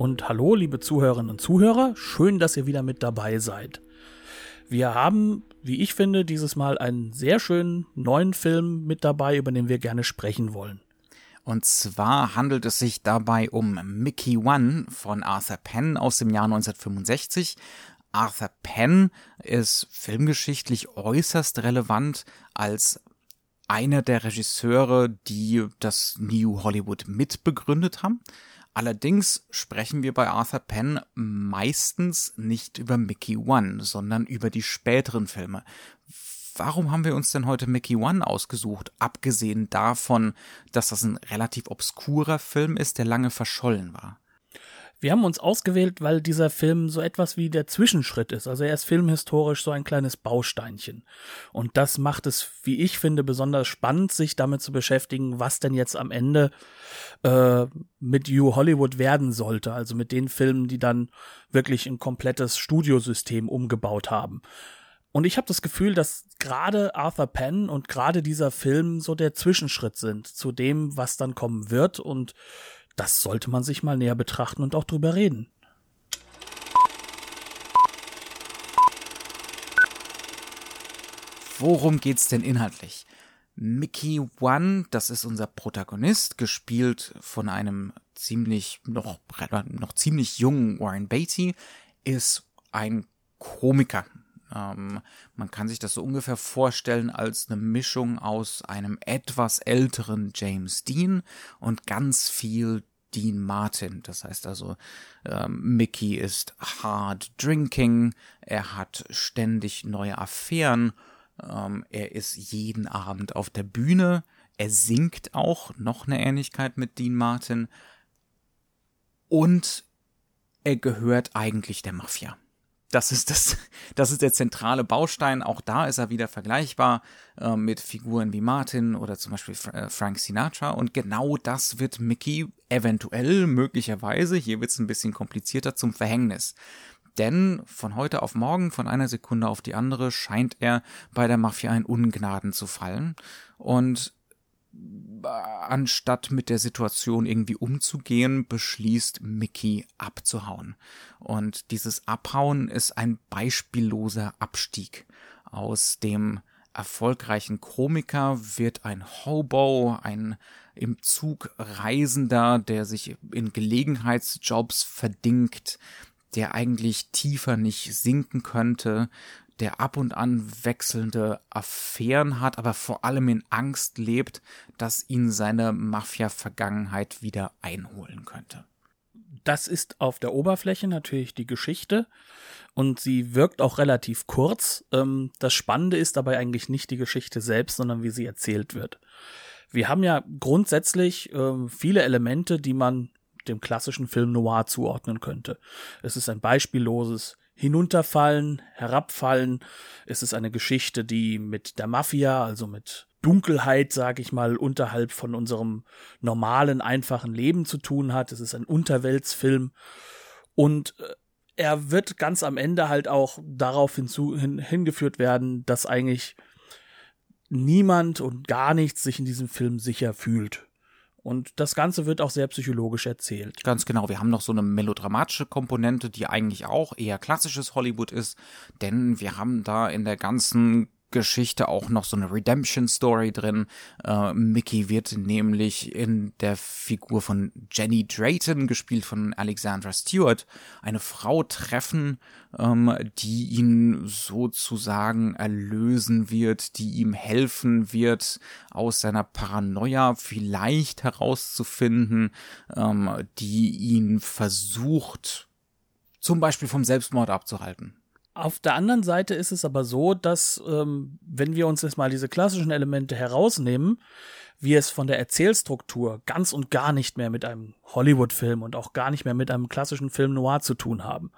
Und hallo liebe Zuhörerinnen und Zuhörer. Schön, dass ihr wieder mit dabei seid. Wir haben, wie ich finde, dieses Mal einen sehr schönen neuen Film mit dabei, über den wir gerne sprechen wollen. Und zwar handelt es sich dabei um Mickey One von Arthur Penn aus dem Jahr 1965. Arthur Penn ist filmgeschichtlich äußerst relevant als einer der Regisseure, die das New Hollywood mitbegründet haben. Allerdings sprechen wir bei Arthur Penn meistens nicht über Mickey One, sondern über die späteren Filme. Warum haben wir uns denn heute Mickey One ausgesucht, abgesehen davon, dass das ein relativ obskurer Film ist, der lange verschollen war? Wir haben uns ausgewählt, weil dieser Film so etwas wie der Zwischenschritt ist. Also er ist filmhistorisch so ein kleines Bausteinchen. Und das macht es, wie ich finde, besonders spannend, sich damit zu beschäftigen, was denn jetzt am Ende äh, mit You Hollywood werden sollte. Also mit den Filmen, die dann wirklich ein komplettes Studiosystem umgebaut haben. Und ich habe das Gefühl, dass gerade Arthur Penn und gerade dieser Film so der Zwischenschritt sind zu dem, was dann kommen wird. Und das sollte man sich mal näher betrachten und auch drüber reden. Worum geht's denn inhaltlich? Mickey One, das ist unser Protagonist, gespielt von einem ziemlich noch noch ziemlich jungen Warren Beatty, ist ein Komiker. Ähm, man kann sich das so ungefähr vorstellen als eine Mischung aus einem etwas älteren James Dean und ganz viel Dean Martin. Das heißt also, ähm, Mickey ist hard drinking, er hat ständig neue Affären, ähm, er ist jeden Abend auf der Bühne, er singt auch, noch eine Ähnlichkeit mit Dean Martin, und er gehört eigentlich der Mafia. Das ist das, das ist der zentrale Baustein. Auch da ist er wieder vergleichbar äh, mit Figuren wie Martin oder zum Beispiel äh, Frank Sinatra. Und genau das wird Mickey eventuell, möglicherweise, hier wird es ein bisschen komplizierter, zum Verhängnis. Denn von heute auf morgen, von einer Sekunde auf die andere, scheint er bei der Mafia in Ungnaden zu fallen. Und anstatt mit der Situation irgendwie umzugehen, beschließt Mickey abzuhauen. Und dieses Abhauen ist ein beispielloser Abstieg. Aus dem erfolgreichen Komiker wird ein Hobo, ein im Zug Reisender, der sich in Gelegenheitsjobs verdingt, der eigentlich tiefer nicht sinken könnte, der ab und an wechselnde Affären hat, aber vor allem in Angst lebt, dass ihn seine Mafia-Vergangenheit wieder einholen könnte. Das ist auf der Oberfläche natürlich die Geschichte und sie wirkt auch relativ kurz. Ähm, das Spannende ist dabei eigentlich nicht die Geschichte selbst, sondern wie sie erzählt wird. Wir haben ja grundsätzlich ähm, viele Elemente, die man dem klassischen Film Noir zuordnen könnte. Es ist ein beispielloses Hinunterfallen, Herabfallen. Es ist eine Geschichte, die mit der Mafia, also mit Dunkelheit, sag ich mal, unterhalb von unserem normalen, einfachen Leben zu tun hat. Es ist ein Unterweltsfilm. Und äh, er wird ganz am Ende halt auch darauf hinzu, hin, hingeführt werden, dass eigentlich niemand und gar nichts sich in diesem Film sicher fühlt. Und das Ganze wird auch sehr psychologisch erzählt. Ganz genau. Wir haben noch so eine melodramatische Komponente, die eigentlich auch eher klassisches Hollywood ist, denn wir haben da in der ganzen Geschichte auch noch so eine Redemption Story drin. Äh, Mickey wird nämlich in der Figur von Jenny Drayton, gespielt von Alexandra Stewart, eine Frau treffen, ähm, die ihn sozusagen erlösen wird, die ihm helfen wird, aus seiner Paranoia vielleicht herauszufinden, ähm, die ihn versucht, zum Beispiel vom Selbstmord abzuhalten. Auf der anderen Seite ist es aber so, dass ähm, wenn wir uns jetzt mal diese klassischen Elemente herausnehmen, wir es von der Erzählstruktur ganz und gar nicht mehr mit einem Hollywood-Film und auch gar nicht mehr mit einem klassischen Film noir zu tun haben.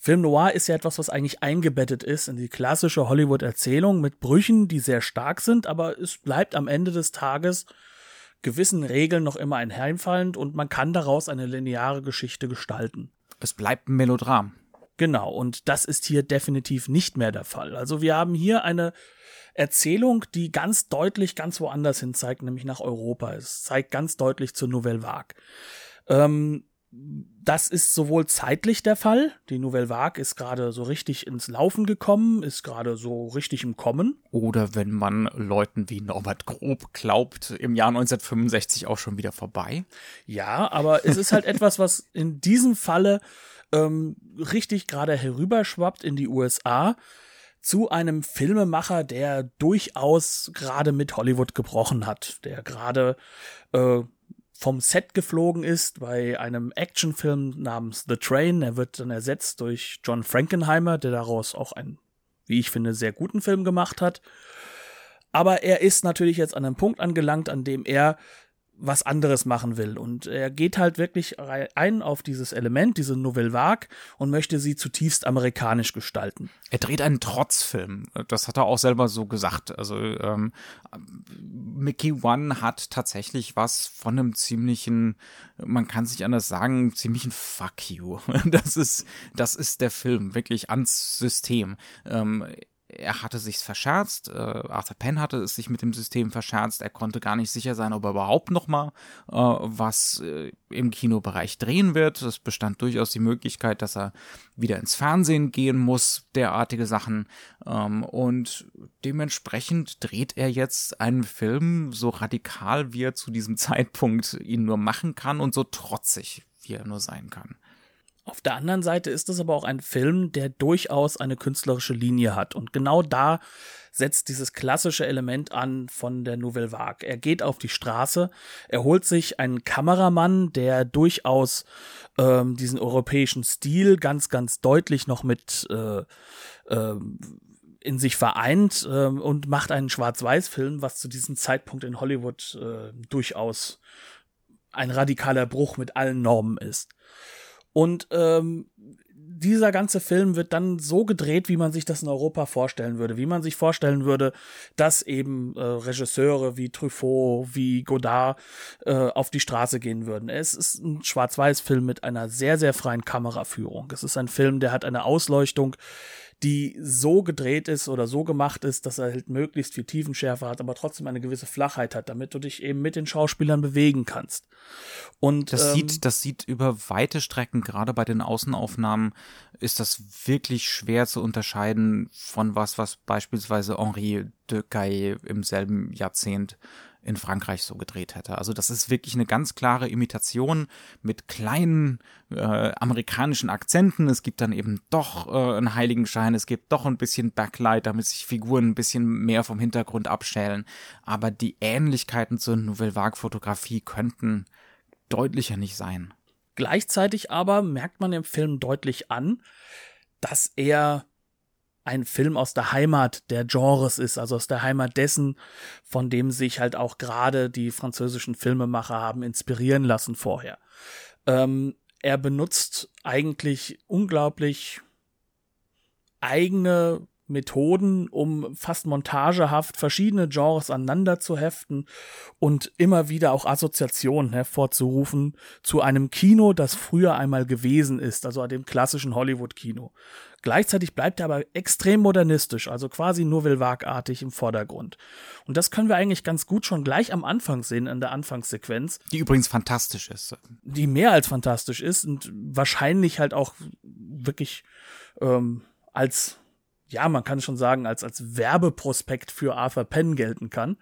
Film Noir ist ja etwas, was eigentlich eingebettet ist in die klassische Hollywood-Erzählung mit Brüchen, die sehr stark sind, aber es bleibt am Ende des Tages gewissen Regeln noch immer einheimfallend und man kann daraus eine lineare Geschichte gestalten. Es bleibt ein Melodram. Genau, und das ist hier definitiv nicht mehr der Fall. Also wir haben hier eine Erzählung, die ganz deutlich ganz woanders hin zeigt, nämlich nach Europa. Es zeigt ganz deutlich zur Nouvelle Vague. Ähm, das ist sowohl zeitlich der Fall. Die Nouvelle Vague ist gerade so richtig ins Laufen gekommen, ist gerade so richtig im Kommen. Oder wenn man Leuten wie Norbert Grob glaubt, im Jahr 1965 auch schon wieder vorbei. Ja, aber es ist halt etwas, was in diesem Falle ähm, richtig gerade herüberschwappt in die USA zu einem Filmemacher, der durchaus gerade mit Hollywood gebrochen hat, der gerade äh, vom Set geflogen ist bei einem Actionfilm namens The Train. Er wird dann ersetzt durch John Frankenheimer, der daraus auch einen, wie ich finde, sehr guten Film gemacht hat. Aber er ist natürlich jetzt an einem Punkt angelangt, an dem er was anderes machen will. Und er geht halt wirklich ein auf dieses Element, diese Nouvelle Vague und möchte sie zutiefst amerikanisch gestalten. Er dreht einen Trotzfilm. Das hat er auch selber so gesagt. Also ähm, Mickey One hat tatsächlich was von einem ziemlichen, man kann sich anders sagen, ziemlichen Fuck you. Das ist, das ist der Film, wirklich ans System. Ähm, er hatte sich's verscherzt, äh, Arthur Penn hatte es sich mit dem System verscherzt, er konnte gar nicht sicher sein, ob er überhaupt noch mal äh, was äh, im Kinobereich drehen wird. Es bestand durchaus die Möglichkeit, dass er wieder ins Fernsehen gehen muss, derartige Sachen. Ähm, und dementsprechend dreht er jetzt einen Film so radikal, wie er zu diesem Zeitpunkt ihn nur machen kann und so trotzig, wie er nur sein kann. Auf der anderen Seite ist es aber auch ein Film, der durchaus eine künstlerische Linie hat. Und genau da setzt dieses klassische Element an von der Nouvelle Vague. Er geht auf die Straße, er holt sich einen Kameramann, der durchaus ähm, diesen europäischen Stil ganz, ganz deutlich noch mit äh, äh, in sich vereint äh, und macht einen Schwarz-Weiß-Film, was zu diesem Zeitpunkt in Hollywood äh, durchaus ein radikaler Bruch mit allen Normen ist. Und ähm, dieser ganze Film wird dann so gedreht, wie man sich das in Europa vorstellen würde, wie man sich vorstellen würde, dass eben äh, Regisseure wie Truffaut, wie Godard äh, auf die Straße gehen würden. Es ist ein Schwarz-Weiß-Film mit einer sehr, sehr freien Kameraführung. Es ist ein Film, der hat eine Ausleuchtung, die so gedreht ist oder so gemacht ist, dass er halt möglichst viel Tiefenschärfe hat, aber trotzdem eine gewisse Flachheit hat, damit du dich eben mit den Schauspielern bewegen kannst. Und das ähm, sieht, das sieht über weite Strecken, gerade bei den Außenaufnahmen, ist das wirklich schwer zu unterscheiden von was, was beispielsweise Henri de Caille im selben Jahrzehnt in Frankreich so gedreht hätte. Also das ist wirklich eine ganz klare Imitation mit kleinen äh, amerikanischen Akzenten. Es gibt dann eben doch äh, einen Heiligenschein, es gibt doch ein bisschen Backlight, damit sich Figuren ein bisschen mehr vom Hintergrund abschälen. Aber die Ähnlichkeiten zur Nouvelle Vague Fotografie könnten deutlicher nicht sein. Gleichzeitig aber merkt man im Film deutlich an, dass er ein Film aus der Heimat der Genres ist, also aus der Heimat dessen, von dem sich halt auch gerade die französischen Filmemacher haben inspirieren lassen vorher. Ähm, er benutzt eigentlich unglaublich eigene Methoden, um fast montagehaft verschiedene Genres aneinander zu heften und immer wieder auch Assoziationen hervorzurufen zu einem Kino, das früher einmal gewesen ist, also dem klassischen Hollywood-Kino. Gleichzeitig bleibt er aber extrem modernistisch, also quasi Nouvelle Vague-artig im Vordergrund. Und das können wir eigentlich ganz gut schon gleich am Anfang sehen, in der Anfangssequenz. Die übrigens fantastisch ist. Die mehr als fantastisch ist und wahrscheinlich halt auch wirklich ähm, als ja, man kann schon sagen, als, als Werbeprospekt für Arthur Penn gelten kann,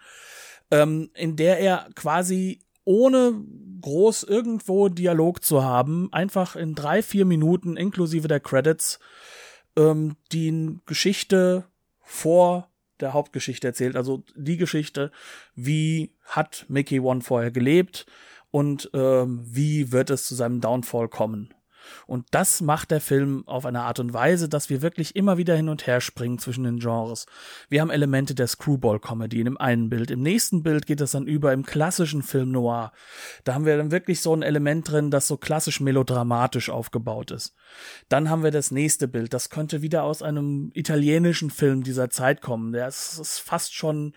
ähm, in der er quasi ohne groß irgendwo Dialog zu haben, einfach in drei, vier Minuten inklusive der Credits ähm, die Geschichte vor der Hauptgeschichte erzählt, also die Geschichte, wie hat Mickey One vorher gelebt und ähm, wie wird es zu seinem Downfall kommen. Und das macht der Film auf eine Art und Weise, dass wir wirklich immer wieder hin und her springen zwischen den Genres. Wir haben Elemente der Screwball-Comedy in dem einen Bild. Im nächsten Bild geht es dann über im klassischen Film Noir. Da haben wir dann wirklich so ein Element drin, das so klassisch melodramatisch aufgebaut ist. Dann haben wir das nächste Bild. Das könnte wieder aus einem italienischen Film dieser Zeit kommen. Der ist, ist fast schon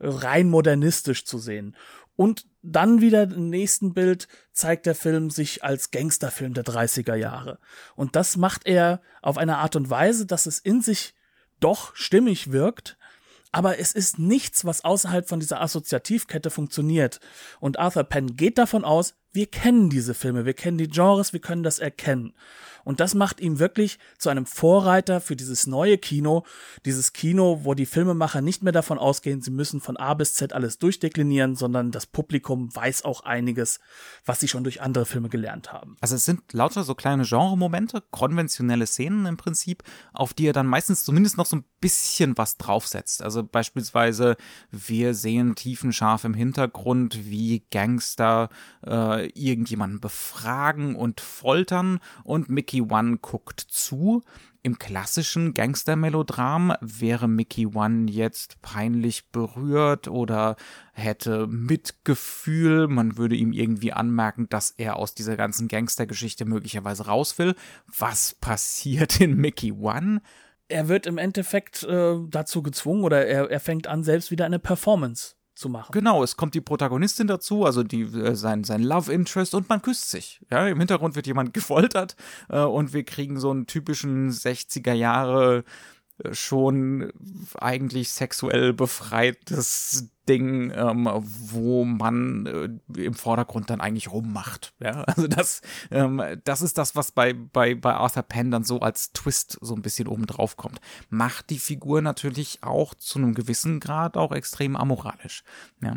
rein modernistisch zu sehen. Und dann wieder im nächsten Bild zeigt der Film sich als Gangsterfilm der 30er Jahre. Und das macht er auf eine Art und Weise, dass es in sich doch stimmig wirkt, aber es ist nichts, was außerhalb von dieser Assoziativkette funktioniert. Und Arthur Penn geht davon aus, wir kennen diese Filme, wir kennen die Genres, wir können das erkennen. Und das macht ihn wirklich zu einem Vorreiter für dieses neue Kino, dieses Kino, wo die Filmemacher nicht mehr davon ausgehen, sie müssen von A bis Z alles durchdeklinieren, sondern das Publikum weiß auch einiges, was sie schon durch andere Filme gelernt haben. Also es sind lauter so kleine Genremomente, konventionelle Szenen im Prinzip, auf die er dann meistens zumindest noch so ein bisschen was draufsetzt. Also beispielsweise, wir sehen tiefenscharf im Hintergrund, wie Gangster äh, irgendjemanden befragen und foltern und Mickey One guckt zu. Im klassischen Gangster-Melodram wäre Mickey One jetzt peinlich berührt oder hätte Mitgefühl. Man würde ihm irgendwie anmerken, dass er aus dieser ganzen Gangster-Geschichte möglicherweise raus will. Was passiert in Mickey One? Er wird im Endeffekt äh, dazu gezwungen oder er, er fängt an, selbst wieder eine Performance zu machen. Genau, es kommt die Protagonistin dazu, also die, äh, sein, sein Love Interest und man küsst sich. Ja, im Hintergrund wird jemand gefoltert äh, und wir kriegen so einen typischen 60er Jahre schon eigentlich sexuell befreites Ding, ähm, wo man äh, im Vordergrund dann eigentlich rummacht. Ja, also das, ähm, das ist das, was bei, bei, bei Arthur Penn dann so als Twist so ein bisschen oben drauf kommt. Macht die Figur natürlich auch zu einem gewissen Grad auch extrem amoralisch. Ja.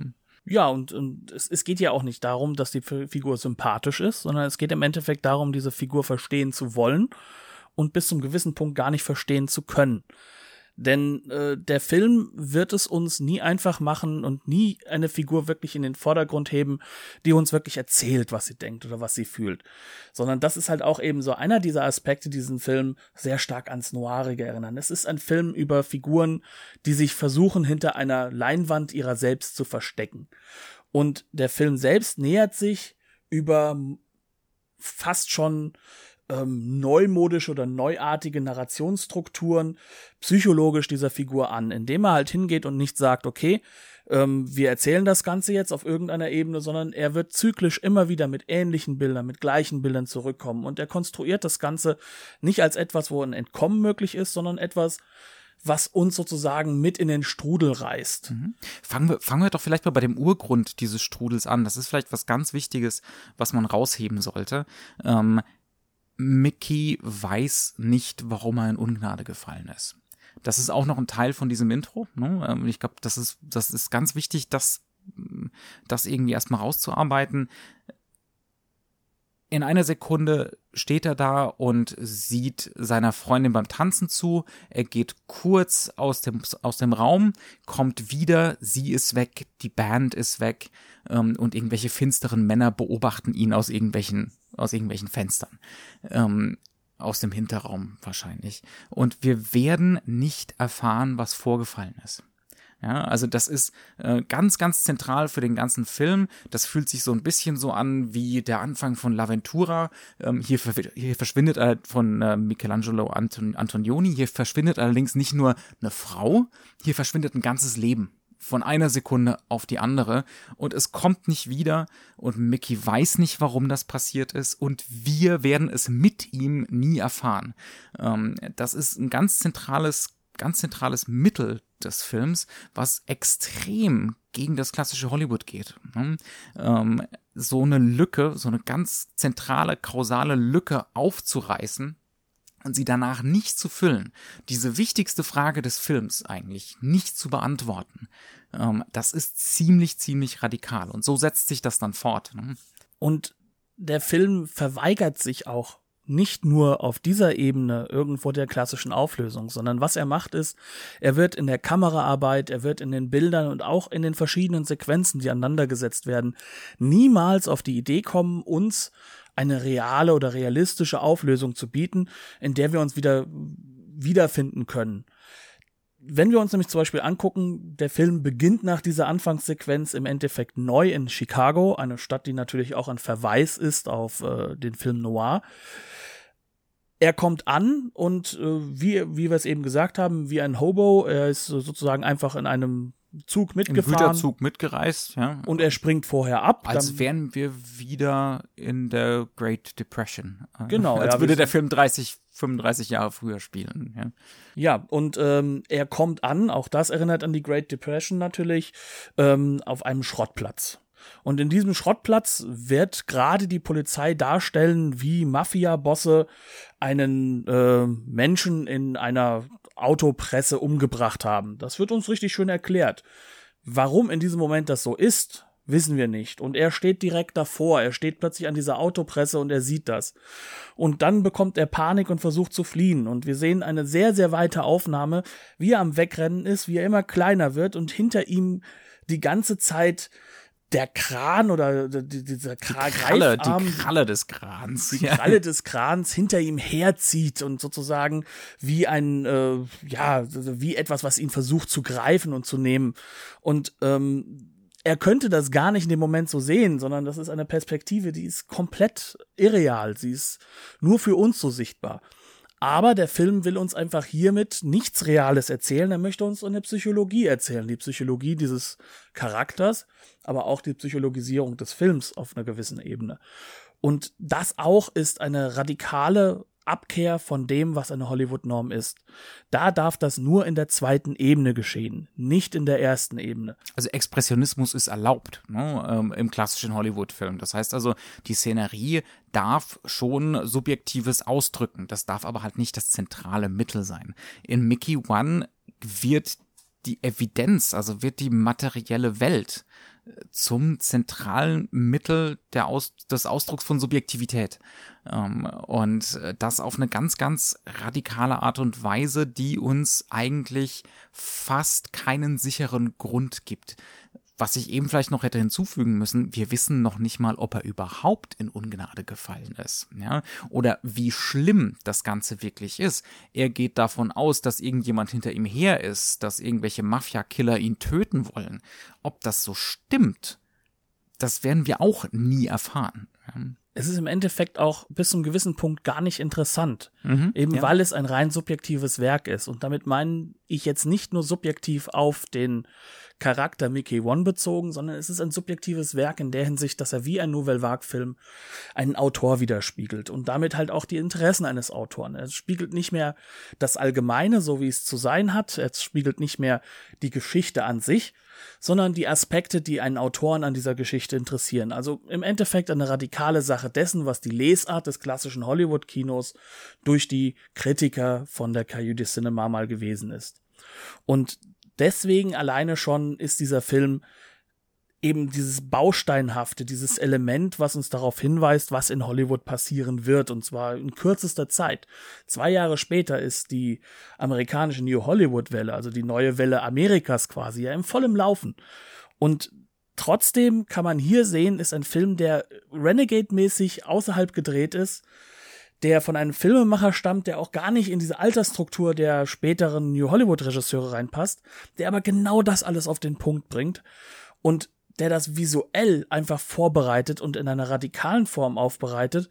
Ja, und, und es, es geht ja auch nicht darum, dass die Figur sympathisch ist, sondern es geht im Endeffekt darum, diese Figur verstehen zu wollen und bis zum gewissen Punkt gar nicht verstehen zu können. Denn äh, der Film wird es uns nie einfach machen und nie eine Figur wirklich in den Vordergrund heben, die uns wirklich erzählt, was sie denkt oder was sie fühlt. Sondern das ist halt auch eben so einer dieser Aspekte, die diesen Film sehr stark ans Noirige erinnern. Es ist ein Film über Figuren, die sich versuchen, hinter einer Leinwand ihrer selbst zu verstecken. Und der Film selbst nähert sich über fast schon ähm, neumodische oder neuartige Narrationsstrukturen psychologisch dieser Figur an, indem er halt hingeht und nicht sagt, okay, ähm, wir erzählen das Ganze jetzt auf irgendeiner Ebene, sondern er wird zyklisch immer wieder mit ähnlichen Bildern, mit gleichen Bildern zurückkommen und er konstruiert das Ganze nicht als etwas, wo ein Entkommen möglich ist, sondern etwas, was uns sozusagen mit in den Strudel reißt. Mhm. Fangen, wir, fangen wir doch vielleicht mal bei dem Urgrund dieses Strudels an. Das ist vielleicht was ganz Wichtiges, was man rausheben sollte. Ähm, Mickey weiß nicht, warum er in Ungnade gefallen ist. Das ist auch noch ein Teil von diesem Intro. Ne? Ähm, ich glaube, das ist, das ist ganz wichtig, das, das irgendwie erstmal rauszuarbeiten. In einer Sekunde steht er da und sieht seiner Freundin beim Tanzen zu. Er geht kurz aus dem, aus dem Raum, kommt wieder, sie ist weg, die Band ist weg ähm, und irgendwelche finsteren Männer beobachten ihn aus irgendwelchen, aus irgendwelchen Fenstern. Ähm, aus dem Hinterraum wahrscheinlich. Und wir werden nicht erfahren, was vorgefallen ist. Ja, also das ist äh, ganz, ganz zentral für den ganzen Film. Das fühlt sich so ein bisschen so an wie der Anfang von L'Aventura. Ähm, hier, hier verschwindet er von äh, Michelangelo Anton Antonioni. Hier verschwindet allerdings nicht nur eine Frau, hier verschwindet ein ganzes Leben von einer Sekunde auf die andere und es kommt nicht wieder und Mickey weiß nicht, warum das passiert ist und wir werden es mit ihm nie erfahren. Ähm, das ist ein ganz zentrales ganz zentrales Mittel des Films, was extrem gegen das klassische Hollywood geht. Ne? Ähm, so eine Lücke, so eine ganz zentrale, kausale Lücke aufzureißen und sie danach nicht zu füllen, diese wichtigste Frage des Films eigentlich nicht zu beantworten, ähm, das ist ziemlich, ziemlich radikal. Und so setzt sich das dann fort. Ne? Und der Film verweigert sich auch nicht nur auf dieser Ebene irgendwo der klassischen Auflösung, sondern was er macht ist, er wird in der Kameraarbeit, er wird in den Bildern und auch in den verschiedenen Sequenzen, die aneinandergesetzt werden, niemals auf die Idee kommen, uns eine reale oder realistische Auflösung zu bieten, in der wir uns wieder wiederfinden können. Wenn wir uns nämlich zum Beispiel angucken, der Film beginnt nach dieser Anfangssequenz im Endeffekt neu in Chicago, eine Stadt, die natürlich auch ein Verweis ist auf äh, den Film Noir er kommt an und äh, wie, wie wir es eben gesagt haben, wie ein Hobo, er ist sozusagen einfach in einem Zug mitgefahren. Im Güterzug mitgereist, ja. Und er springt vorher ab. Als wären wir wieder in der Great Depression. Genau. Als ja, würde der Film 30, 35 Jahre früher spielen. Ja, ja und ähm, er kommt an, auch das erinnert an die Great Depression natürlich, ähm, auf einem Schrottplatz. Und in diesem Schrottplatz wird gerade die Polizei darstellen, wie Mafia-Bosse einen äh, Menschen in einer Autopresse umgebracht haben. Das wird uns richtig schön erklärt. Warum in diesem Moment das so ist, wissen wir nicht. Und er steht direkt davor. Er steht plötzlich an dieser Autopresse und er sieht das. Und dann bekommt er Panik und versucht zu fliehen. Und wir sehen eine sehr, sehr weite Aufnahme, wie er am Wegrennen ist, wie er immer kleiner wird und hinter ihm die ganze Zeit der Kran oder dieser Kra die Kralle, die Kralle des Krans, die Kralle des Krans hinter ihm herzieht und sozusagen wie ein äh, ja wie etwas, was ihn versucht zu greifen und zu nehmen und ähm, er könnte das gar nicht in dem Moment so sehen, sondern das ist eine Perspektive, die ist komplett irreal. Sie ist nur für uns so sichtbar. Aber der Film will uns einfach hiermit nichts Reales erzählen. Er möchte uns eine Psychologie erzählen. Die Psychologie dieses Charakters, aber auch die Psychologisierung des Films auf einer gewissen Ebene. Und das auch ist eine radikale Abkehr von dem, was eine Hollywood-Norm ist. Da darf das nur in der zweiten Ebene geschehen, nicht in der ersten Ebene. Also Expressionismus ist erlaubt ne, ähm, im klassischen Hollywood-Film. Das heißt also, die Szenerie darf schon Subjektives ausdrücken. Das darf aber halt nicht das zentrale Mittel sein. In Mickey One wird die Evidenz, also wird die materielle Welt zum zentralen Mittel der Aus des Ausdrucks von Subjektivität. Ähm, und das auf eine ganz, ganz radikale Art und Weise, die uns eigentlich fast keinen sicheren Grund gibt. Was ich eben vielleicht noch hätte hinzufügen müssen, wir wissen noch nicht mal, ob er überhaupt in Ungnade gefallen ist, ja, oder wie schlimm das Ganze wirklich ist. Er geht davon aus, dass irgendjemand hinter ihm her ist, dass irgendwelche Mafia-Killer ihn töten wollen. Ob das so stimmt, das werden wir auch nie erfahren. Ja es ist im Endeffekt auch bis zu einem gewissen Punkt gar nicht interessant. Mhm, eben ja. weil es ein rein subjektives Werk ist. Und damit meine ich jetzt nicht nur subjektiv auf den Charakter Mickey One bezogen, sondern es ist ein subjektives Werk in der Hinsicht, dass er wie ein Nouvelle Vague-Film einen Autor widerspiegelt und damit halt auch die Interessen eines Autoren. Er spiegelt nicht mehr das Allgemeine, so wie es zu sein hat. Er spiegelt nicht mehr die Geschichte an sich, sondern die Aspekte, die einen Autoren an dieser Geschichte interessieren. Also im Endeffekt eine radikale Sache dessen, was die Lesart des klassischen Hollywood-Kinos durch die Kritiker von der du Cinema mal gewesen ist. Und deswegen alleine schon ist dieser Film eben dieses Bausteinhafte, dieses Element, was uns darauf hinweist, was in Hollywood passieren wird, und zwar in kürzester Zeit. Zwei Jahre später ist die amerikanische New Hollywood-Welle, also die neue Welle Amerikas quasi, ja im vollen Laufen. Und trotzdem kann man hier sehen, ist ein Film, der Renegade-mäßig außerhalb gedreht ist, der von einem Filmemacher stammt, der auch gar nicht in diese Altersstruktur der späteren New Hollywood-Regisseure reinpasst, der aber genau das alles auf den Punkt bringt und der das visuell einfach vorbereitet und in einer radikalen Form aufbereitet,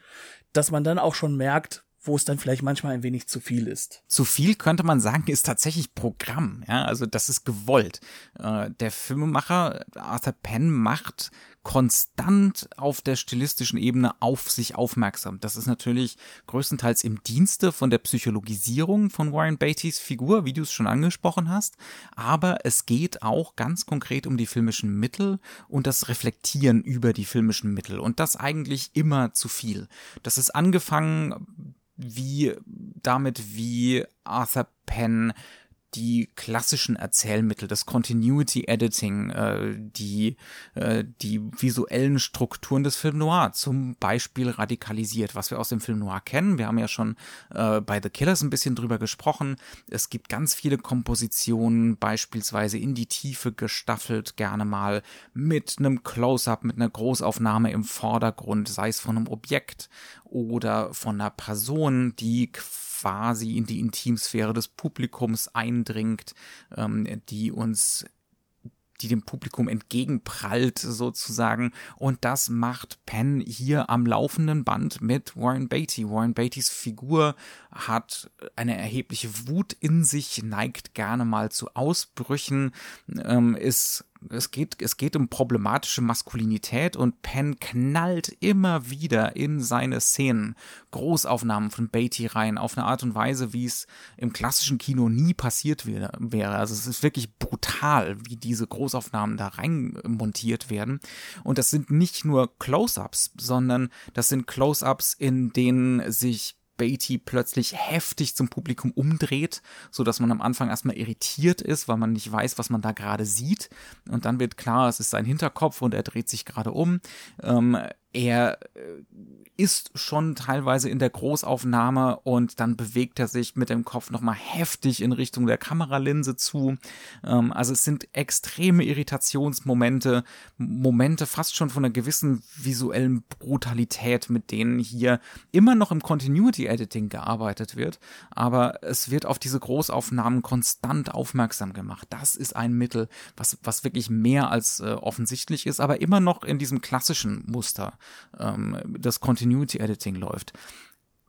dass man dann auch schon merkt, wo es dann vielleicht manchmal ein wenig zu viel ist. Zu viel könnte man sagen, ist tatsächlich Programm, ja, also das ist gewollt. Äh, der Filmemacher Arthur Penn macht konstant auf der stilistischen Ebene auf sich aufmerksam. Das ist natürlich größtenteils im Dienste von der Psychologisierung von Warren Beatty's Figur, wie du es schon angesprochen hast, aber es geht auch ganz konkret um die filmischen Mittel und das Reflektieren über die filmischen Mittel und das eigentlich immer zu viel. Das ist angefangen wie damit, wie Arthur Penn die klassischen Erzählmittel, das Continuity Editing, äh, die, äh, die visuellen Strukturen des Film Noir zum Beispiel radikalisiert, was wir aus dem Film Noir kennen. Wir haben ja schon äh, bei The Killers ein bisschen drüber gesprochen. Es gibt ganz viele Kompositionen, beispielsweise in die Tiefe gestaffelt, gerne mal mit einem Close-up, mit einer Großaufnahme im Vordergrund, sei es von einem Objekt oder von einer Person, die quasi in die Intimsphäre des Publikums eindringt, ähm, die uns die dem Publikum entgegenprallt sozusagen. Und das macht Penn hier am laufenden Band mit Warren Beatty. Warren Beattys Figur hat eine erhebliche Wut in sich, neigt gerne mal zu Ausbrüchen, ähm, ist es geht, es geht um problematische Maskulinität und Penn knallt immer wieder in seine Szenen Großaufnahmen von Beatty rein auf eine Art und Weise, wie es im klassischen Kino nie passiert wäre. Also es ist wirklich brutal, wie diese Großaufnahmen da rein montiert werden. Und das sind nicht nur Close-ups, sondern das sind Close-ups, in denen sich Beatty plötzlich heftig zum Publikum umdreht, so dass man am Anfang erstmal irritiert ist, weil man nicht weiß, was man da gerade sieht. Und dann wird klar, es ist sein Hinterkopf und er dreht sich gerade um. Ähm, er äh, ist schon teilweise in der Großaufnahme und dann bewegt er sich mit dem Kopf nochmal heftig in Richtung der Kameralinse zu. Ähm, also es sind extreme Irritationsmomente, Momente fast schon von einer gewissen visuellen Brutalität, mit denen hier immer noch im Continuity Editing gearbeitet wird, aber es wird auf diese Großaufnahmen konstant aufmerksam gemacht. Das ist ein Mittel, was, was wirklich mehr als äh, offensichtlich ist, aber immer noch in diesem klassischen Muster ähm, das Continuity Editing läuft.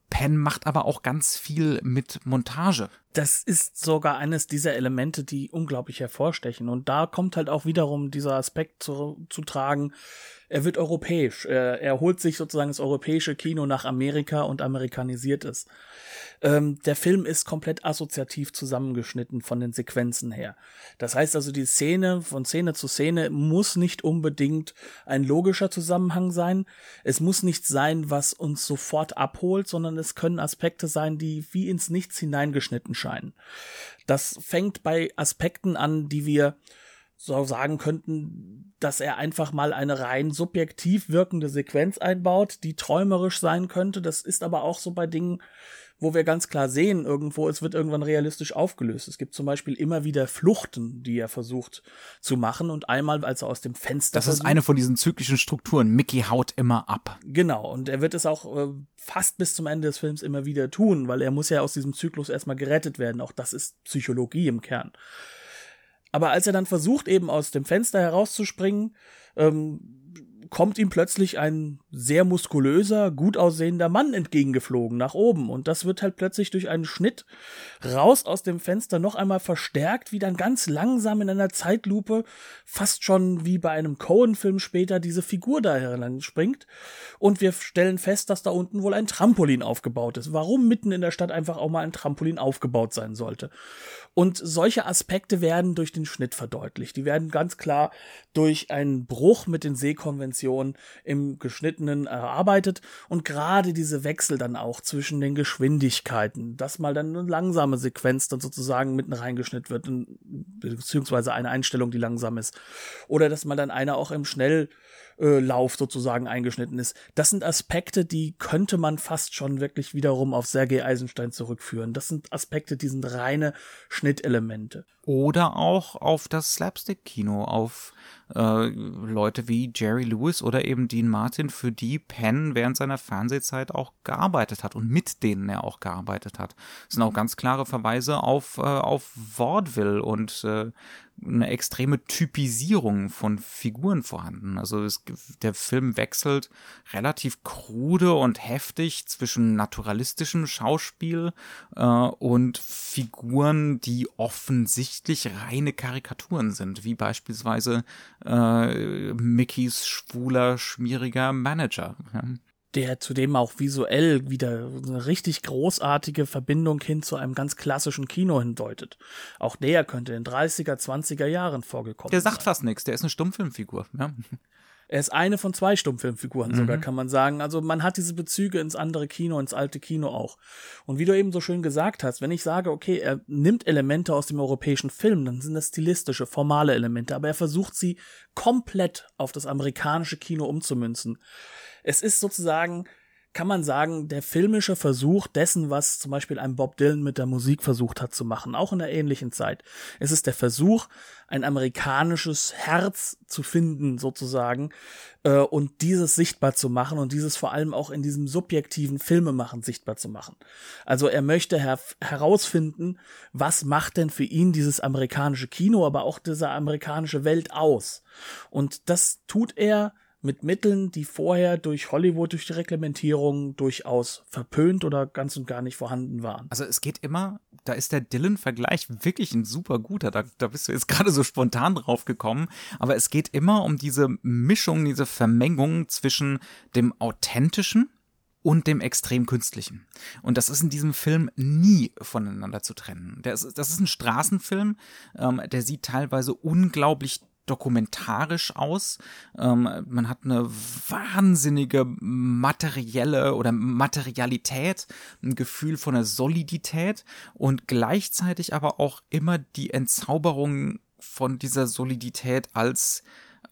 Penn macht aber auch ganz viel mit Montage. Das ist sogar eines dieser Elemente, die unglaublich hervorstechen. Und da kommt halt auch wiederum dieser Aspekt zu, zu tragen, er wird europäisch. Er, er holt sich sozusagen das europäische Kino nach Amerika und amerikanisiert es. Ähm, der Film ist komplett assoziativ zusammengeschnitten von den Sequenzen her. Das heißt also, die Szene von Szene zu Szene muss nicht unbedingt ein logischer Zusammenhang sein. Es muss nicht sein, was uns sofort abholt, sondern es können Aspekte sein, die wie ins Nichts hineingeschnitten scheinen. Das fängt bei Aspekten an, die wir so sagen könnten, dass er einfach mal eine rein subjektiv wirkende Sequenz einbaut, die träumerisch sein könnte. Das ist aber auch so bei Dingen, wo wir ganz klar sehen, irgendwo, es wird irgendwann realistisch aufgelöst. Es gibt zum Beispiel immer wieder Fluchten, die er versucht zu machen und einmal, als er aus dem Fenster. Das versucht, ist eine von diesen zyklischen Strukturen. Mickey haut immer ab. Genau. Und er wird es auch äh, fast bis zum Ende des Films immer wieder tun, weil er muss ja aus diesem Zyklus erstmal gerettet werden. Auch das ist Psychologie im Kern. Aber als er dann versucht, eben aus dem Fenster herauszuspringen, ähm, kommt ihm plötzlich ein sehr muskulöser, gut aussehender Mann entgegengeflogen nach oben. Und das wird halt plötzlich durch einen Schnitt raus aus dem Fenster noch einmal verstärkt, wie dann ganz langsam in einer Zeitlupe, fast schon wie bei einem Cohen-Film später, diese Figur da springt. Und wir stellen fest, dass da unten wohl ein Trampolin aufgebaut ist. Warum mitten in der Stadt einfach auch mal ein Trampolin aufgebaut sein sollte. Und solche Aspekte werden durch den Schnitt verdeutlicht. Die werden ganz klar durch einen Bruch mit den Sehkonventionen im Geschnittenen erarbeitet und gerade diese Wechsel dann auch zwischen den Geschwindigkeiten, dass mal dann eine langsame Sequenz dann sozusagen mitten reingeschnitten wird, beziehungsweise eine Einstellung, die langsam ist. Oder dass mal dann einer auch im Schnell äh, sozusagen eingeschnitten ist. Das sind Aspekte, die könnte man fast schon wirklich wiederum auf Sergei Eisenstein zurückführen. Das sind Aspekte, die sind reine Schnittelemente. Oder auch auf das Slapstick-Kino, auf äh, Leute wie Jerry Lewis oder eben Dean Martin, für die Penn während seiner Fernsehzeit auch gearbeitet hat und mit denen er auch gearbeitet hat. Das sind auch ganz klare Verweise auf, äh, auf Vaudeville und äh, eine extreme Typisierung von Figuren vorhanden. Also es, der Film wechselt relativ krude und heftig zwischen naturalistischem Schauspiel äh, und Figuren, die offensichtlich reine Karikaturen sind, wie beispielsweise äh, Mickeys schwuler, schmieriger Manager. Ja der zudem auch visuell wieder eine richtig großartige Verbindung hin zu einem ganz klassischen Kino hindeutet. Auch der könnte in 30er, 20er Jahren vorgekommen Der sagt sein. fast nichts, der ist eine Stummfilmfigur. Ja. Er ist eine von zwei Stummfilmfiguren sogar, mhm. kann man sagen. Also man hat diese Bezüge ins andere Kino, ins alte Kino auch. Und wie du eben so schön gesagt hast, wenn ich sage, okay, er nimmt Elemente aus dem europäischen Film, dann sind das stilistische, formale Elemente, aber er versucht sie komplett auf das amerikanische Kino umzumünzen. Es ist sozusagen kann man sagen, der filmische Versuch dessen, was zum Beispiel ein Bob Dylan mit der Musik versucht hat zu machen, auch in der ähnlichen Zeit. Es ist der Versuch, ein amerikanisches Herz zu finden, sozusagen, äh, und dieses sichtbar zu machen und dieses vor allem auch in diesem subjektiven Filmemachen sichtbar zu machen. Also er möchte her herausfinden, was macht denn für ihn dieses amerikanische Kino, aber auch diese amerikanische Welt aus. Und das tut er mit Mitteln, die vorher durch Hollywood, durch die Reglementierung durchaus verpönt oder ganz und gar nicht vorhanden waren. Also es geht immer, da ist der Dylan-Vergleich wirklich ein super guter, da, da bist du jetzt gerade so spontan drauf gekommen, aber es geht immer um diese Mischung, diese Vermengung zwischen dem authentischen, und dem extrem künstlichen. Und das ist in diesem Film nie voneinander zu trennen. Das ist, das ist ein Straßenfilm, ähm, der sieht teilweise unglaublich dokumentarisch aus. Ähm, man hat eine wahnsinnige materielle oder Materialität, ein Gefühl von einer Solidität und gleichzeitig aber auch immer die Entzauberung von dieser Solidität als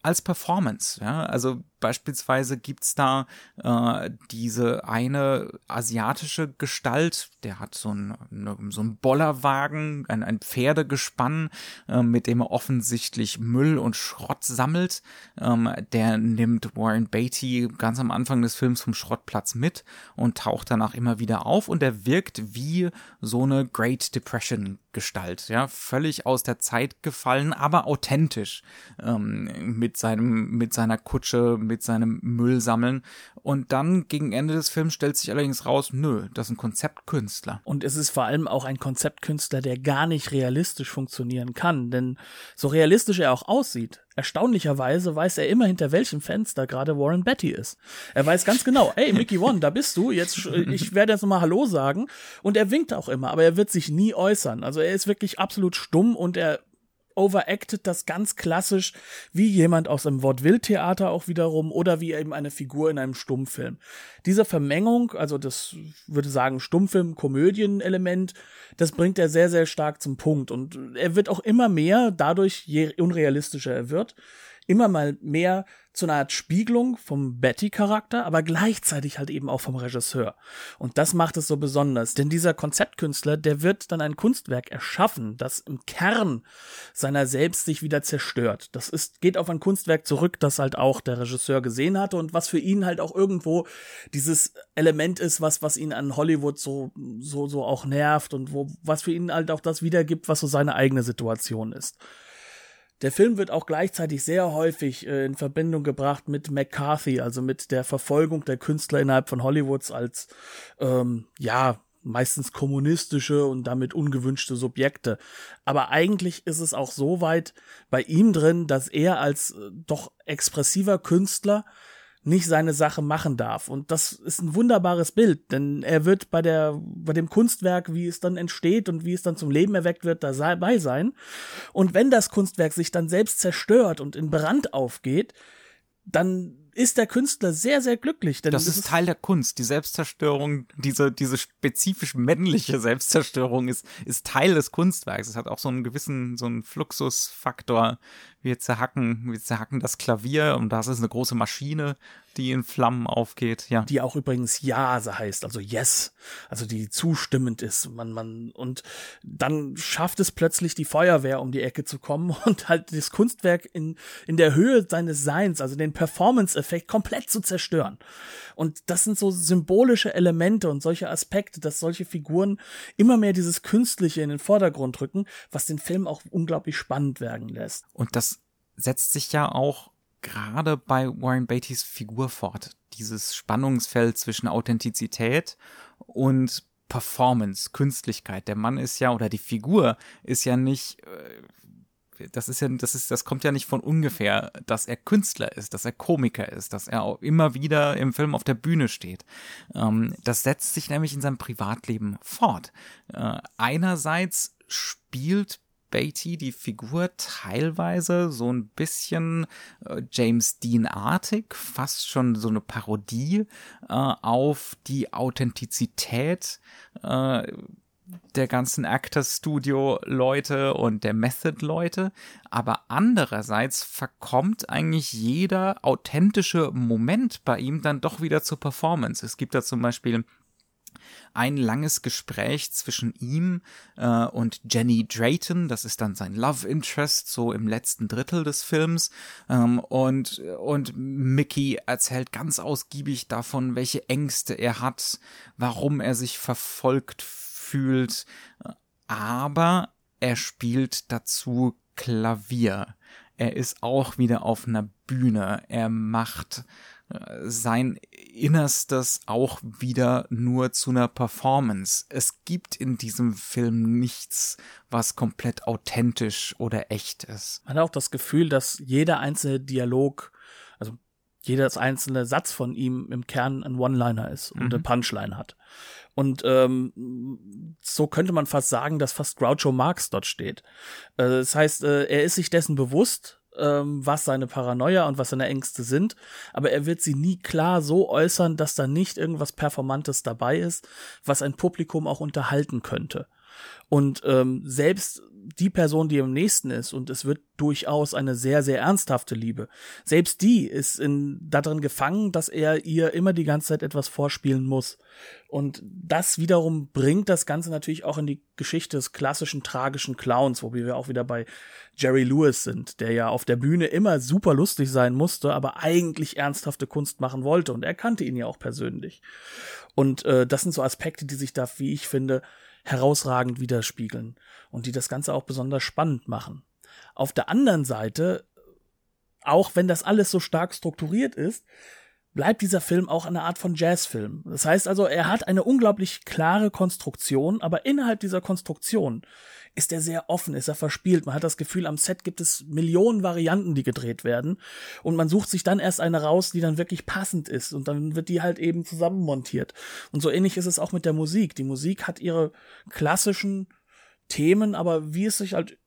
als Performance. Ja? Also beispielsweise gibt's da äh, diese eine asiatische Gestalt, der hat so ein ne, so Bollerwagen, ein, ein Pferdegespann, äh, mit dem er offensichtlich Müll und Schrott sammelt. Ähm, der nimmt Warren Beatty ganz am Anfang des Films vom Schrottplatz mit und taucht danach immer wieder auf und er wirkt wie so eine Great Depression Gestalt, ja, völlig aus der Zeit gefallen, aber authentisch ähm, mit seinem mit seiner Kutsche, mit seinem Müll sammeln. Und dann gegen Ende des Films stellt sich allerdings raus, nö, das ist ein Konzeptkünstler. Und es ist vor allem auch ein Konzeptkünstler, der gar nicht realistisch funktionieren kann. Denn so realistisch er auch aussieht, erstaunlicherweise weiß er immer, hinter welchem Fenster gerade Warren Betty ist. Er weiß ganz genau, hey, Mickey One, da bist du, jetzt, ich werde jetzt nochmal Hallo sagen. Und er winkt auch immer, aber er wird sich nie äußern. Also er ist wirklich absolut stumm und er overacted das ganz klassisch wie jemand aus einem Vaudeville-Theater auch wiederum oder wie eben eine Figur in einem Stummfilm. Diese Vermengung, also das würde sagen Stummfilm-Komödien-Element, das bringt er sehr, sehr stark zum Punkt und er wird auch immer mehr dadurch, je unrealistischer er wird, immer mal mehr zu einer Art Spiegelung vom Betty-Charakter, aber gleichzeitig halt eben auch vom Regisseur. Und das macht es so besonders, denn dieser Konzeptkünstler, der wird dann ein Kunstwerk erschaffen, das im Kern seiner selbst sich wieder zerstört. Das ist, geht auf ein Kunstwerk zurück, das halt auch der Regisseur gesehen hatte und was für ihn halt auch irgendwo dieses Element ist, was, was ihn an Hollywood so, so, so auch nervt und wo, was für ihn halt auch das wiedergibt, was so seine eigene Situation ist. Der Film wird auch gleichzeitig sehr häufig äh, in Verbindung gebracht mit McCarthy, also mit der Verfolgung der Künstler innerhalb von Hollywoods als ähm, ja meistens kommunistische und damit ungewünschte Subjekte. Aber eigentlich ist es auch so weit bei ihm drin, dass er als äh, doch expressiver Künstler nicht seine Sache machen darf. Und das ist ein wunderbares Bild, denn er wird bei der, bei dem Kunstwerk, wie es dann entsteht und wie es dann zum Leben erweckt wird, dabei sein. Und wenn das Kunstwerk sich dann selbst zerstört und in Brand aufgeht, dann ist der Künstler sehr, sehr glücklich. Denn das, ist Teil der Kunst. Die Selbstzerstörung, diese, diese spezifisch männliche Selbstzerstörung ist, ist Teil des Kunstwerks. Es hat auch so einen gewissen, so einen Fluxusfaktor. Wir zerhacken, wir zerhacken das Klavier und das ist eine große Maschine, die in Flammen aufgeht, ja. Die auch übrigens Ja heißt, also Yes, also die zustimmend ist. Man, man, und dann schafft es plötzlich die Feuerwehr um die Ecke zu kommen und halt das Kunstwerk in, in der Höhe seines Seins, also den Performance-Effekt komplett zu zerstören. Und das sind so symbolische Elemente und solche Aspekte, dass solche Figuren immer mehr dieses Künstliche in den Vordergrund rücken, was den Film auch unglaublich spannend werden lässt. Und das setzt sich ja auch gerade bei Warren Beatty's Figur fort. Dieses Spannungsfeld zwischen Authentizität und Performance, Künstlichkeit. Der Mann ist ja, oder die Figur ist ja nicht, äh, das ist ja, das ist, das kommt ja nicht von ungefähr, dass er Künstler ist, dass er Komiker ist, dass er auch immer wieder im Film auf der Bühne steht. Ähm, das setzt sich nämlich in seinem Privatleben fort. Äh, einerseits spielt Beatty die Figur teilweise so ein bisschen äh, James Dean-artig, fast schon so eine Parodie äh, auf die Authentizität äh, der ganzen Actors Studio Leute und der Method Leute, aber andererseits verkommt eigentlich jeder authentische Moment bei ihm dann doch wieder zur Performance. Es gibt da zum Beispiel ein langes Gespräch zwischen ihm äh, und Jenny Drayton, das ist dann sein Love Interest, so im letzten Drittel des Films. Ähm, und, und Mickey erzählt ganz ausgiebig davon, welche Ängste er hat, warum er sich verfolgt fühlt. Aber er spielt dazu Klavier. Er ist auch wieder auf einer Bühne. Er macht sein Innerstes auch wieder nur zu einer Performance. Es gibt in diesem Film nichts, was komplett authentisch oder echt ist. Man hat auch das Gefühl, dass jeder einzelne Dialog, also jeder einzelne Satz von ihm im Kern ein One-Liner ist und mhm. eine Punchline hat. Und ähm, so könnte man fast sagen, dass fast Groucho Marx dort steht. Äh, das heißt, äh, er ist sich dessen bewusst, ähm, was seine Paranoia und was seine Ängste sind, aber er wird sie nie klar so äußern, dass da nicht irgendwas Performantes dabei ist, was ein Publikum auch unterhalten könnte. Und ähm, selbst die Person, die am nächsten ist, und es wird durchaus eine sehr, sehr ernsthafte Liebe, selbst die ist in, darin gefangen, dass er ihr immer die ganze Zeit etwas vorspielen muss. Und das wiederum bringt das Ganze natürlich auch in die Geschichte des klassischen tragischen Clowns, wobei wir auch wieder bei Jerry Lewis sind, der ja auf der Bühne immer super lustig sein musste, aber eigentlich ernsthafte Kunst machen wollte. Und er kannte ihn ja auch persönlich. Und äh, das sind so Aspekte, die sich da, wie ich finde, herausragend widerspiegeln und die das Ganze auch besonders spannend machen. Auf der anderen Seite, auch wenn das alles so stark strukturiert ist, bleibt dieser Film auch eine Art von Jazzfilm. Das heißt also, er hat eine unglaublich klare Konstruktion, aber innerhalb dieser Konstruktion ist er sehr offen, ist er verspielt. Man hat das Gefühl, am Set gibt es Millionen Varianten, die gedreht werden. Und man sucht sich dann erst eine raus, die dann wirklich passend ist. Und dann wird die halt eben zusammenmontiert. Und so ähnlich ist es auch mit der Musik. Die Musik hat ihre klassischen Themen, aber wie es sich halt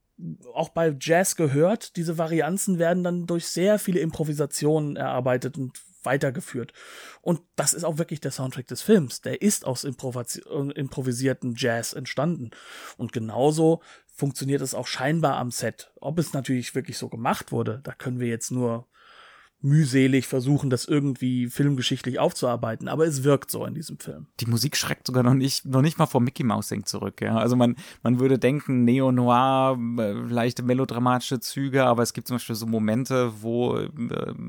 auch bei Jazz gehört, diese Varianzen werden dann durch sehr viele Improvisationen erarbeitet und weitergeführt. Und das ist auch wirklich der Soundtrack des Films. Der ist aus Improvis improvisierten Jazz entstanden. Und genauso funktioniert es auch scheinbar am Set. Ob es natürlich wirklich so gemacht wurde, da können wir jetzt nur mühselig versuchen, das irgendwie filmgeschichtlich aufzuarbeiten, aber es wirkt so in diesem Film. Die Musik schreckt sogar noch nicht, noch nicht mal vor Mickey Mouse Sing zurück, ja. Also man, man würde denken, Neo-Noir, äh, leichte melodramatische Züge, aber es gibt zum Beispiel so Momente, wo äh,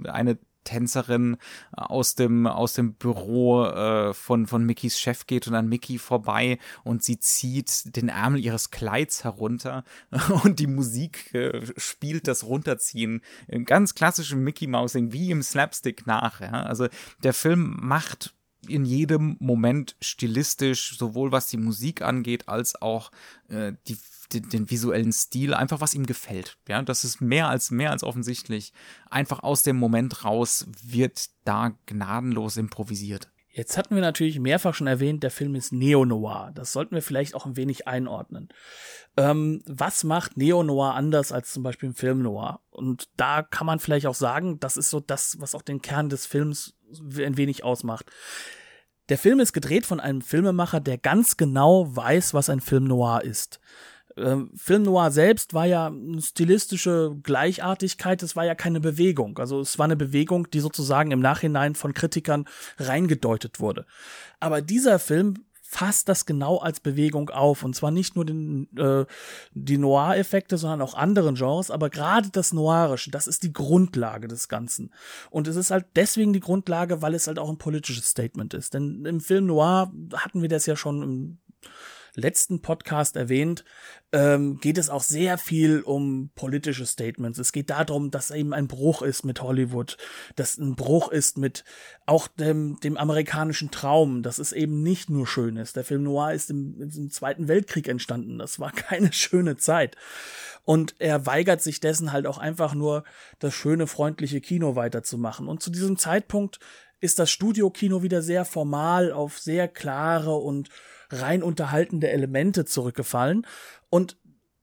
eine Tänzerin aus dem aus dem Büro äh, von von Mickys Chef geht und an Mickey vorbei und sie zieht den Ärmel ihres Kleids herunter und die Musik äh, spielt das runterziehen in ganz klassischem Mickey Mousing wie im Slapstick nach ja? also der Film macht in jedem Moment stilistisch, sowohl was die Musik angeht, als auch äh, die, den, den visuellen Stil, einfach was ihm gefällt. Ja, das ist mehr als mehr als offensichtlich. Einfach aus dem Moment raus wird da gnadenlos improvisiert. Jetzt hatten wir natürlich mehrfach schon erwähnt, der Film ist Neo-Noir. Das sollten wir vielleicht auch ein wenig einordnen. Ähm, was macht Neo-Noir anders als zum Beispiel ein Film Noir? Und da kann man vielleicht auch sagen, das ist so das, was auch den Kern des Films ein wenig ausmacht. Der Film ist gedreht von einem Filmemacher, der ganz genau weiß, was ein Film Noir ist. Ähm, Film Noir selbst war ja eine stilistische Gleichartigkeit, es war ja keine Bewegung. Also es war eine Bewegung, die sozusagen im Nachhinein von Kritikern reingedeutet wurde. Aber dieser Film fasst das genau als Bewegung auf. Und zwar nicht nur den, äh, die Noir-Effekte, sondern auch anderen Genres. Aber gerade das Noirische, das ist die Grundlage des Ganzen. Und es ist halt deswegen die Grundlage, weil es halt auch ein politisches Statement ist. Denn im Film Noir hatten wir das ja schon im letzten Podcast erwähnt, ähm, geht es auch sehr viel um politische Statements. Es geht darum, dass eben ein Bruch ist mit Hollywood, dass ein Bruch ist mit auch dem, dem amerikanischen Traum, dass es eben nicht nur schön ist. Der Film Noir ist im, im Zweiten Weltkrieg entstanden. Das war keine schöne Zeit. Und er weigert sich dessen halt auch einfach nur, das schöne, freundliche Kino weiterzumachen. Und zu diesem Zeitpunkt ist das Studiokino wieder sehr formal auf sehr klare und rein unterhaltende Elemente zurückgefallen. Und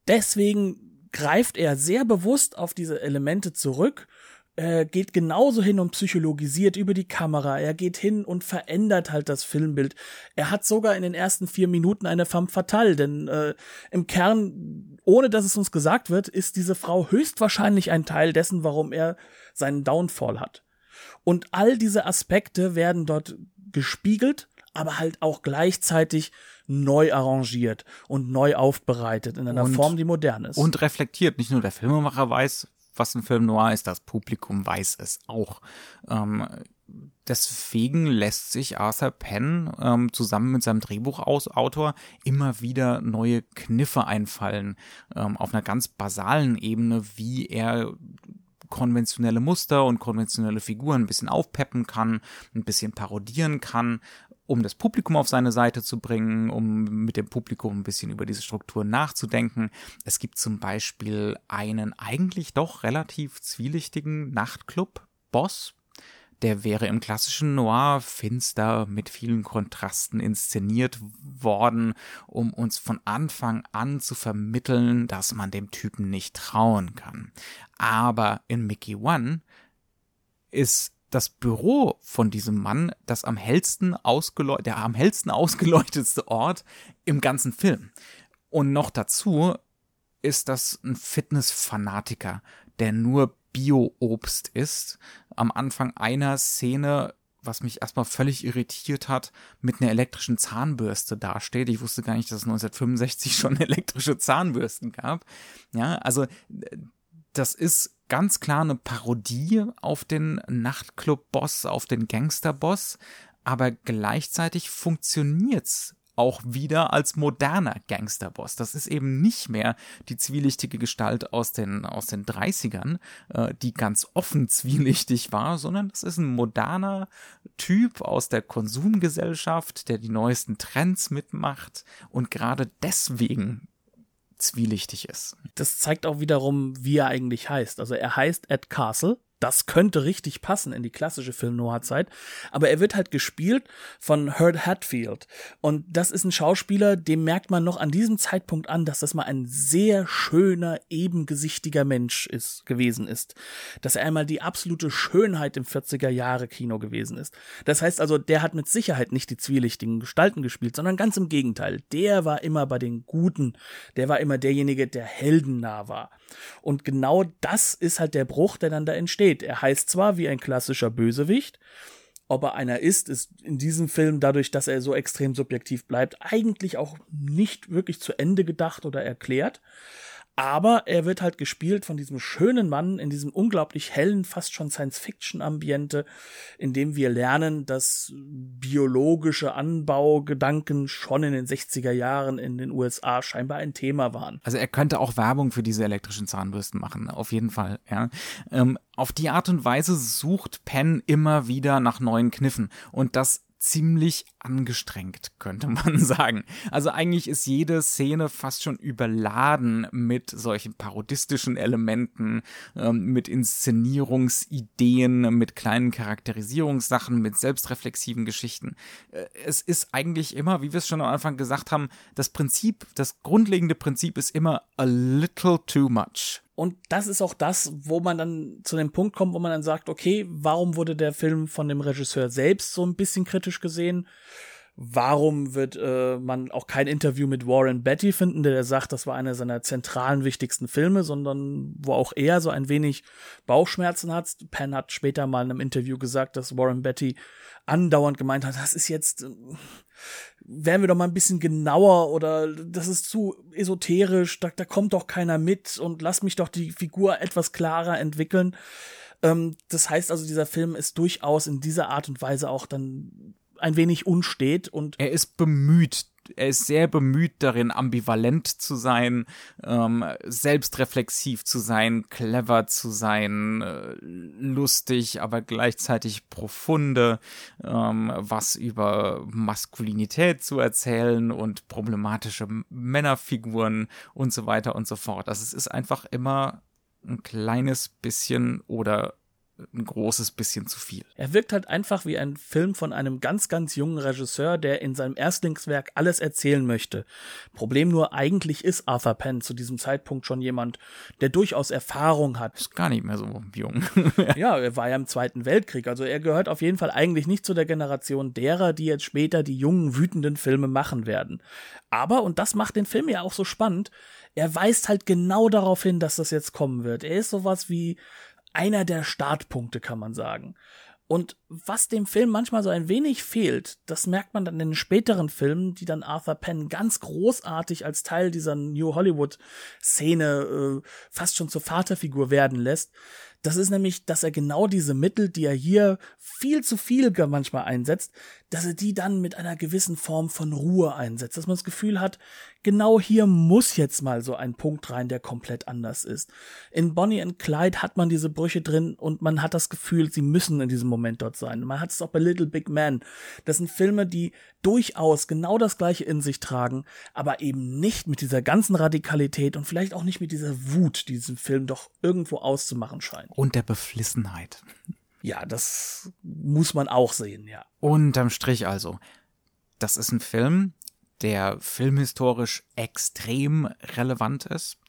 deswegen greift er sehr bewusst auf diese Elemente zurück äh, geht genauso hin und psychologisiert über die Kamera. Er geht hin und verändert halt das Filmbild. Er hat sogar in den ersten vier Minuten eine femme fatale, denn äh, im Kern, ohne dass es uns gesagt wird, ist diese Frau höchstwahrscheinlich ein Teil dessen, warum er seinen Downfall hat. Und all diese Aspekte werden dort gespiegelt, aber halt auch gleichzeitig neu arrangiert und neu aufbereitet in einer und, Form, die modern ist. Und reflektiert. Nicht nur der Filmemacher weiß, was ein Film noir ist, das Publikum weiß es auch. Ähm, deswegen lässt sich Arthur Penn ähm, zusammen mit seinem Drehbuchautor immer wieder neue Kniffe einfallen, ähm, auf einer ganz basalen Ebene, wie er konventionelle Muster und konventionelle Figuren ein bisschen aufpeppen kann, ein bisschen parodieren kann um das Publikum auf seine Seite zu bringen, um mit dem Publikum ein bisschen über diese Struktur nachzudenken. Es gibt zum Beispiel einen eigentlich doch relativ zwielichtigen Nachtclub-Boss. Der wäre im klassischen Noir finster mit vielen Kontrasten inszeniert worden, um uns von Anfang an zu vermitteln, dass man dem Typen nicht trauen kann. Aber in Mickey One ist das Büro von diesem Mann das am hellsten ausgeleuchtete, der am hellsten ausgeleuchtetste Ort im ganzen Film. Und noch dazu ist das ein Fitnessfanatiker, der nur Bio-Obst isst. Am Anfang einer Szene, was mich erstmal völlig irritiert hat, mit einer elektrischen Zahnbürste dasteht. Ich wusste gar nicht, dass es 1965 schon elektrische Zahnbürsten gab. Ja, also das ist ganz klar eine Parodie auf den Nachtclub-Boss, auf den Gangster-Boss, aber gleichzeitig funktioniert's auch wieder als moderner Gangsterboss. Das ist eben nicht mehr die zwielichtige Gestalt aus den, aus den 30ern, äh, die ganz offen zwielichtig war, sondern das ist ein moderner Typ aus der Konsumgesellschaft, der die neuesten Trends mitmacht und gerade deswegen zwielichtig ist. Das zeigt auch wiederum, wie er eigentlich heißt. Also er heißt Ed Castle das könnte richtig passen in die klassische Film-Noir-Zeit. Aber er wird halt gespielt von Herb Hatfield. Und das ist ein Schauspieler, dem merkt man noch an diesem Zeitpunkt an, dass das mal ein sehr schöner, ebengesichtiger Mensch ist, gewesen ist. Dass er einmal die absolute Schönheit im 40er-Jahre-Kino gewesen ist. Das heißt also, der hat mit Sicherheit nicht die zwielichtigen Gestalten gespielt, sondern ganz im Gegenteil. Der war immer bei den Guten. Der war immer derjenige, der heldennah war. Und genau das ist halt der Bruch, der dann da entsteht. Er heißt zwar wie ein klassischer Bösewicht, ob er einer ist, ist in diesem Film dadurch, dass er so extrem subjektiv bleibt, eigentlich auch nicht wirklich zu Ende gedacht oder erklärt. Aber er wird halt gespielt von diesem schönen Mann in diesem unglaublich hellen, fast schon Science-Fiction-Ambiente, in dem wir lernen, dass biologische Anbaugedanken schon in den 60er Jahren in den USA scheinbar ein Thema waren. Also er könnte auch Werbung für diese elektrischen Zahnbürsten machen, auf jeden Fall, ja. Ähm, auf die Art und Weise sucht Penn immer wieder nach neuen Kniffen. Und das ziemlich angestrengt, könnte man sagen. Also eigentlich ist jede Szene fast schon überladen mit solchen parodistischen Elementen, ähm, mit Inszenierungsideen, mit kleinen Charakterisierungssachen, mit selbstreflexiven Geschichten. Äh, es ist eigentlich immer, wie wir es schon am Anfang gesagt haben, das Prinzip, das grundlegende Prinzip ist immer a little too much. Und das ist auch das, wo man dann zu dem Punkt kommt, wo man dann sagt, okay, warum wurde der Film von dem Regisseur selbst so ein bisschen kritisch gesehen? Warum wird äh, man auch kein Interview mit Warren Betty finden, der sagt, das war einer seiner zentralen, wichtigsten Filme, sondern wo auch er so ein wenig Bauchschmerzen hat. Penn hat später mal in einem Interview gesagt, dass Warren Betty andauernd gemeint hat, das ist jetzt, äh, wären wir doch mal ein bisschen genauer oder das ist zu esoterisch, da, da kommt doch keiner mit und lass mich doch die Figur etwas klarer entwickeln. Ähm, das heißt also, dieser Film ist durchaus in dieser Art und Weise auch dann ein wenig unstet und er ist bemüht, er ist sehr bemüht darin, ambivalent zu sein, ähm, selbstreflexiv zu sein, clever zu sein, äh, lustig, aber gleichzeitig profunde, ähm, was über Maskulinität zu erzählen und problematische Männerfiguren und so weiter und so fort. Also es ist einfach immer ein kleines bisschen oder ein großes bisschen zu viel. Er wirkt halt einfach wie ein Film von einem ganz, ganz jungen Regisseur, der in seinem Erstlingswerk alles erzählen möchte. Problem nur, eigentlich ist Arthur Penn zu diesem Zeitpunkt schon jemand, der durchaus Erfahrung hat. Ist gar nicht mehr so jung. ja, er war ja im Zweiten Weltkrieg. Also er gehört auf jeden Fall eigentlich nicht zu der Generation derer, die jetzt später die jungen, wütenden Filme machen werden. Aber, und das macht den Film ja auch so spannend, er weist halt genau darauf hin, dass das jetzt kommen wird. Er ist sowas wie einer der Startpunkte, kann man sagen. Und was dem Film manchmal so ein wenig fehlt, das merkt man dann in den späteren Filmen, die dann Arthur Penn ganz großartig als Teil dieser New Hollywood Szene äh, fast schon zur Vaterfigur werden lässt. Das ist nämlich, dass er genau diese Mittel, die er hier viel zu viel manchmal einsetzt, dass er die dann mit einer gewissen Form von Ruhe einsetzt, dass man das Gefühl hat, genau hier muss jetzt mal so ein Punkt rein, der komplett anders ist. In Bonnie and Clyde hat man diese Brüche drin und man hat das Gefühl, sie müssen in diesem Moment dort sein. Man hat es auch bei Little Big Man. Das sind Filme, die durchaus genau das gleiche in sich tragen, aber eben nicht mit dieser ganzen Radikalität und vielleicht auch nicht mit dieser Wut, die diesen Film doch irgendwo auszumachen scheint. Und der Beflissenheit. Ja, das muss man auch sehen, ja. Unterm Strich also. Das ist ein Film, der filmhistorisch extrem relevant ist,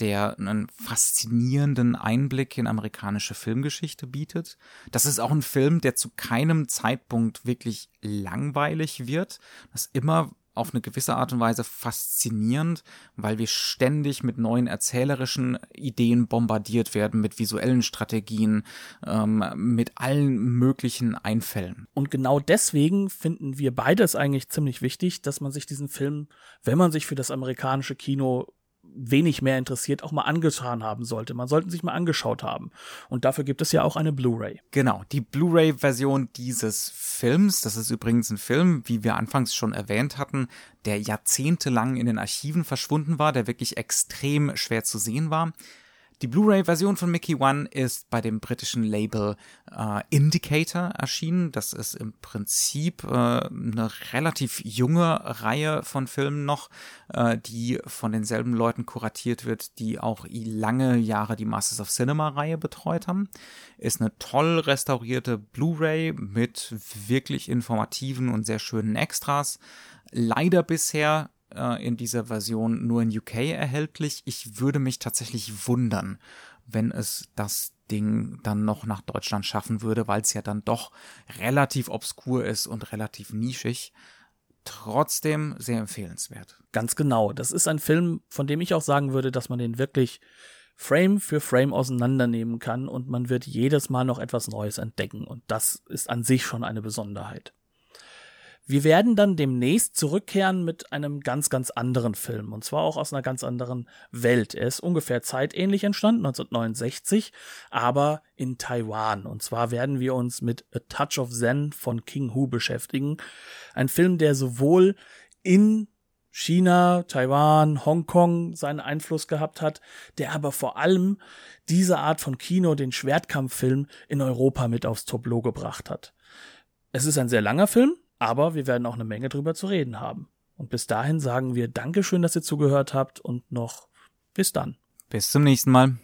der einen faszinierenden Einblick in amerikanische Filmgeschichte bietet. Das ist auch ein Film, der zu keinem Zeitpunkt wirklich langweilig wird, das immer auf eine gewisse Art und Weise faszinierend, weil wir ständig mit neuen erzählerischen Ideen bombardiert werden, mit visuellen Strategien, ähm, mit allen möglichen Einfällen. Und genau deswegen finden wir beides eigentlich ziemlich wichtig, dass man sich diesen Film, wenn man sich für das amerikanische Kino wenig mehr interessiert, auch mal angetan haben sollte. Man sollte sich mal angeschaut haben. Und dafür gibt es ja auch eine Blu-ray. Genau, die Blu-ray-Version dieses Films, das ist übrigens ein Film, wie wir anfangs schon erwähnt hatten, der jahrzehntelang in den Archiven verschwunden war, der wirklich extrem schwer zu sehen war. Die Blu-ray-Version von Mickey One ist bei dem britischen Label äh, Indicator erschienen. Das ist im Prinzip äh, eine relativ junge Reihe von Filmen noch, äh, die von denselben Leuten kuratiert wird, die auch lange Jahre die Masters of Cinema-Reihe betreut haben. Ist eine toll restaurierte Blu-ray mit wirklich informativen und sehr schönen Extras. Leider bisher äh, in dieser Version nur in UK erhältlich. Ich würde mich tatsächlich wundern, wenn es das Ding dann noch nach Deutschland schaffen würde, weil es ja dann doch relativ obskur ist und relativ nischig. Trotzdem sehr empfehlenswert. Ganz genau. Das ist ein Film, von dem ich auch sagen würde, dass man den wirklich Frame für Frame auseinandernehmen kann und man wird jedes Mal noch etwas Neues entdecken. Und das ist an sich schon eine Besonderheit. Wir werden dann demnächst zurückkehren mit einem ganz, ganz anderen Film. Und zwar auch aus einer ganz anderen Welt. Er ist ungefähr zeitähnlich entstanden, 1969, aber in Taiwan. Und zwar werden wir uns mit A Touch of Zen von King Hu beschäftigen. Ein Film, der sowohl in China, Taiwan, Hongkong seinen Einfluss gehabt hat, der aber vor allem diese Art von Kino, den Schwertkampffilm, in Europa mit aufs Tableau gebracht hat. Es ist ein sehr langer Film, aber wir werden auch eine Menge drüber zu reden haben. Und bis dahin sagen wir Dankeschön, dass ihr zugehört habt und noch bis dann. Bis zum nächsten Mal.